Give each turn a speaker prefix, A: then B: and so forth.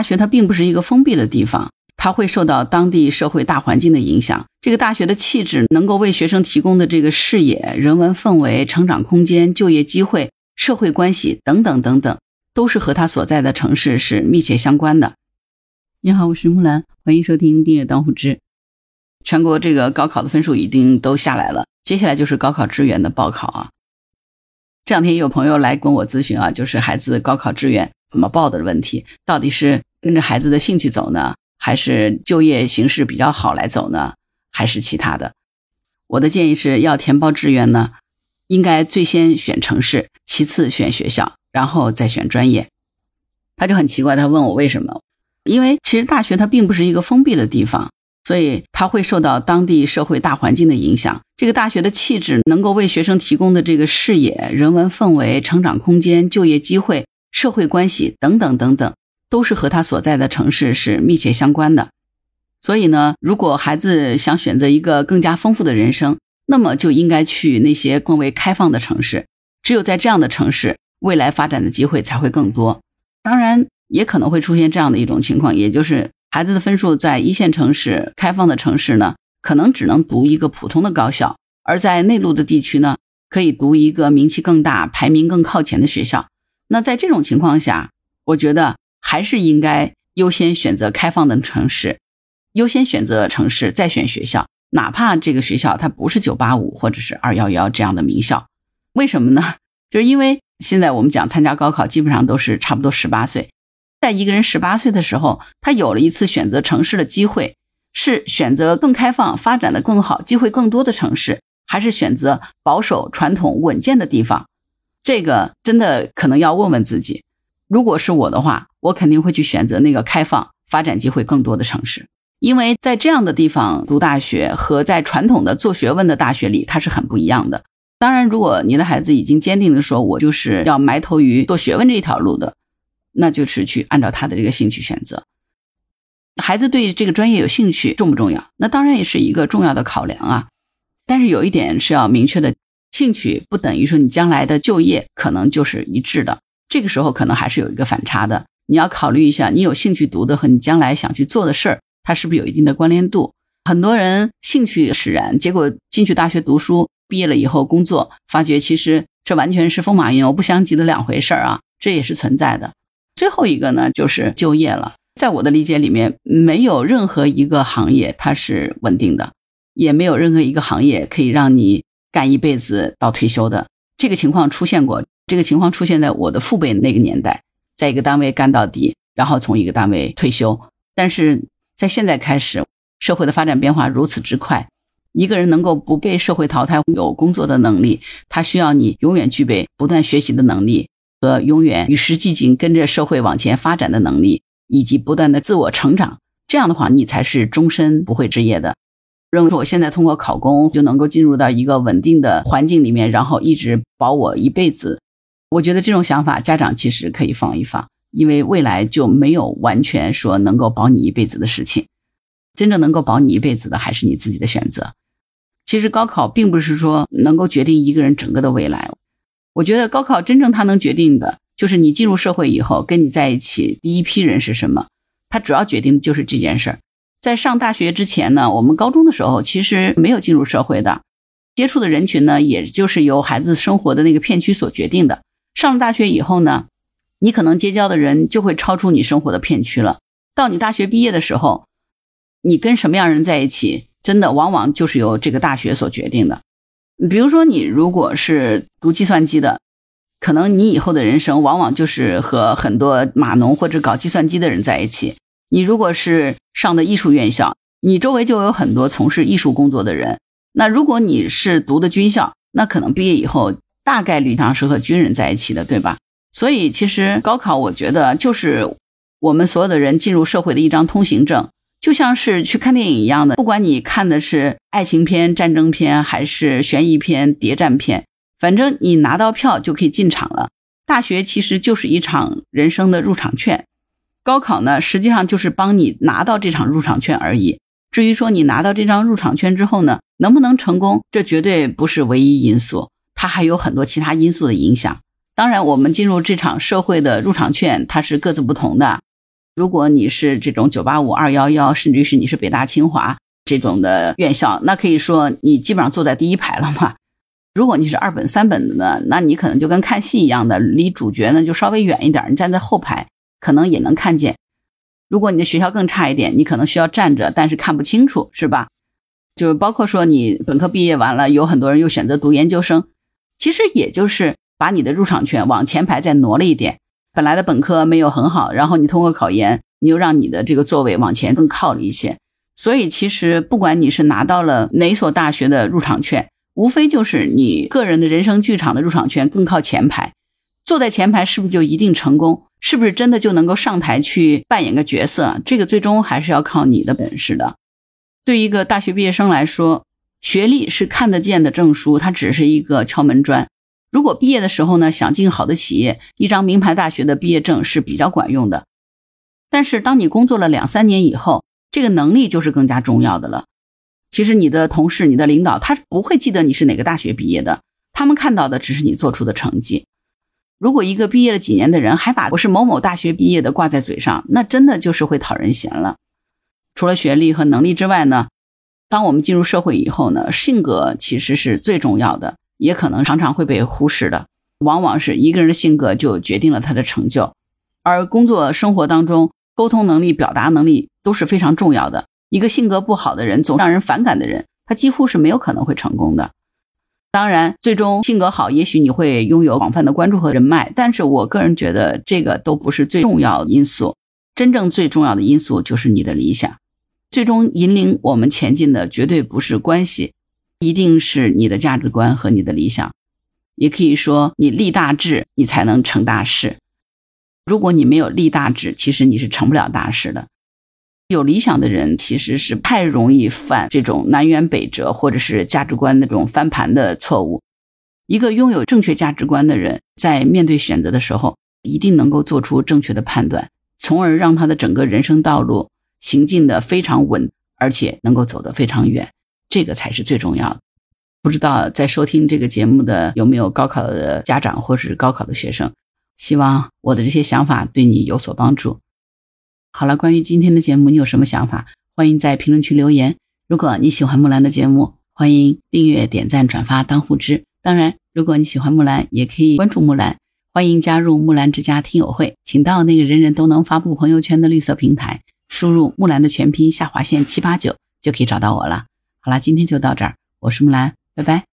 A: 大学它并不是一个封闭的地方，它会受到当地社会大环境的影响。这个大学的气质能够为学生提供的这个视野、人文氛围、成长空间、就业机会、社会关系等等等等，都是和他所在的城市是密切相关的。你好，我是木兰，欢迎收听订阅当户知。全国这个高考的分数已经都下来了，接下来就是高考志愿的报考啊。这两天也有朋友来跟我咨询啊，就是孩子高考志愿怎么报的问题，到底是跟着孩子的兴趣走呢，还是就业形势比较好来走呢，还是其他的？我的建议是要填报志愿呢，应该最先选城市，其次选学校，然后再选专业。他就很奇怪，他问我为什么？因为其实大学它并不是一个封闭的地方。所以它会受到当地社会大环境的影响。这个大学的气质能够为学生提供的这个视野、人文氛围、成长空间、就业机会、社会关系等等等等，都是和他所在的城市是密切相关的。所以呢，如果孩子想选择一个更加丰富的人生，那么就应该去那些更为开放的城市。只有在这样的城市，未来发展的机会才会更多。当然，也可能会出现这样的一种情况，也就是。孩子的分数在一线城市、开放的城市呢，可能只能读一个普通的高校；而在内陆的地区呢，可以读一个名气更大、排名更靠前的学校。那在这种情况下，我觉得还是应该优先选择开放的城市，优先选择城市再选学校，哪怕这个学校它不是985或者是211这样的名校。为什么呢？就是因为现在我们讲参加高考，基本上都是差不多十八岁。在一个人十八岁的时候，他有了一次选择城市的机会，是选择更开放、发展的更好、机会更多的城市，还是选择保守、传统、稳健的地方？这个真的可能要问问自己。如果是我的话，我肯定会去选择那个开放、发展机会更多的城市，因为在这样的地方读大学和在传统的做学问的大学里，它是很不一样的。当然，如果你的孩子已经坚定的说，我就是要埋头于做学问这条路的。那就是去按照他的这个兴趣选择，孩子对这个专业有兴趣重不重要？那当然也是一个重要的考量啊。但是有一点是要明确的，兴趣不等于说你将来的就业可能就是一致的。这个时候可能还是有一个反差的。你要考虑一下，你有兴趣读的和你将来想去做的事儿，它是不是有一定的关联度？很多人兴趣使然，结果进去大学读书，毕业了以后工作，发觉其实这完全是风马牛不相及的两回事儿啊，这也是存在的。最后一个呢，就是就业了。在我的理解里面，没有任何一个行业它是稳定的，也没有任何一个行业可以让你干一辈子到退休的。这个情况出现过，这个情况出现在我的父辈那个年代，在一个单位干到底，然后从一个单位退休。但是在现在开始，社会的发展变化如此之快，一个人能够不被社会淘汰，有工作的能力，他需要你永远具备不断学习的能力。和永远与时俱进、跟着社会往前发展的能力，以及不断的自我成长，这样的话，你才是终身不会置业的。认为说我现在通过考公就能够进入到一个稳定的环境里面，然后一直保我一辈子，我觉得这种想法家长其实可以放一放，因为未来就没有完全说能够保你一辈子的事情，真正能够保你一辈子的还是你自己的选择。其实高考并不是说能够决定一个人整个的未来。我觉得高考真正它能决定的，就是你进入社会以后，跟你在一起第一批人是什么。它主要决定的就是这件事儿。在上大学之前呢，我们高中的时候其实没有进入社会的，接触的人群呢，也就是由孩子生活的那个片区所决定的。上了大学以后呢，你可能结交的人就会超出你生活的片区了。到你大学毕业的时候，你跟什么样人在一起，真的往往就是由这个大学所决定的。比如说，你如果是读计算机的，可能你以后的人生往往就是和很多码农或者搞计算机的人在一起。你如果是上的艺术院校，你周围就有很多从事艺术工作的人。那如果你是读的军校，那可能毕业以后大概率上是和军人在一起的，对吧？所以，其实高考，我觉得就是我们所有的人进入社会的一张通行证。就像是去看电影一样的，不管你看的是爱情片、战争片，还是悬疑片、谍战片，反正你拿到票就可以进场了。大学其实就是一场人生的入场券，高考呢，实际上就是帮你拿到这场入场券而已。至于说你拿到这张入场券之后呢，能不能成功，这绝对不是唯一因素，它还有很多其他因素的影响。当然，我们进入这场社会的入场券，它是各自不同的。如果你是这种九八五、二幺幺，甚至是你是北大、清华这种的院校，那可以说你基本上坐在第一排了嘛。如果你是二本、三本的呢，那你可能就跟看戏一样的，离主角呢就稍微远一点，你站在后排可能也能看见。如果你的学校更差一点，你可能需要站着，但是看不清楚，是吧？就是包括说你本科毕业完了，有很多人又选择读研究生，其实也就是把你的入场券往前排再挪了一点。本来的本科没有很好，然后你通过考研，你又让你的这个座位往前更靠了一些。所以其实不管你是拿到了哪所大学的入场券，无非就是你个人的人生剧场的入场券更靠前排。坐在前排是不是就一定成功？是不是真的就能够上台去扮演个角色？这个最终还是要靠你的本事的。对于一个大学毕业生来说，学历是看得见的证书，它只是一个敲门砖。如果毕业的时候呢，想进好的企业，一张名牌大学的毕业证是比较管用的。但是当你工作了两三年以后，这个能力就是更加重要的了。其实你的同事、你的领导，他不会记得你是哪个大学毕业的，他们看到的只是你做出的成绩。如果一个毕业了几年的人还把我是某某大学毕业的挂在嘴上，那真的就是会讨人嫌了。除了学历和能力之外呢，当我们进入社会以后呢，性格其实是最重要的，也可能常常会被忽视的。往往是一个人的性格就决定了他的成就，而工作生活当中，沟通能力、表达能力都是非常重要的。一个性格不好的人，总让人反感的人，他几乎是没有可能会成功的。当然，最终性格好，也许你会拥有广泛的关注和人脉，但是我个人觉得这个都不是最重要的因素。真正最重要的因素就是你的理想。最终引领我们前进的绝对不是关系，一定是你的价值观和你的理想。也可以说，你立大志，你才能成大事。如果你没有立大志，其实你是成不了大事的。有理想的人其实是太容易犯这种南辕北辙，或者是价值观那种翻盘的错误。一个拥有正确价值观的人，在面对选择的时候，一定能够做出正确的判断，从而让他的整个人生道路行进的非常稳，而且能够走得非常远。这个才是最重要的。不知道在收听这个节目的有没有高考的家长或者是高考的学生？希望我的这些想法对你有所帮助。好了，关于今天的节目，你有什么想法？欢迎在评论区留言。如果你喜欢木兰的节目，欢迎订阅、点赞、转发、当护知。当然，如果你喜欢木兰，也可以关注木兰。欢迎加入木兰之家听友会，请到那个人人都能发布朋友圈的绿色平台，输入木兰的全拼下划线七八九，就可以找到我了。好了，今天就到这儿，我是木兰，拜拜。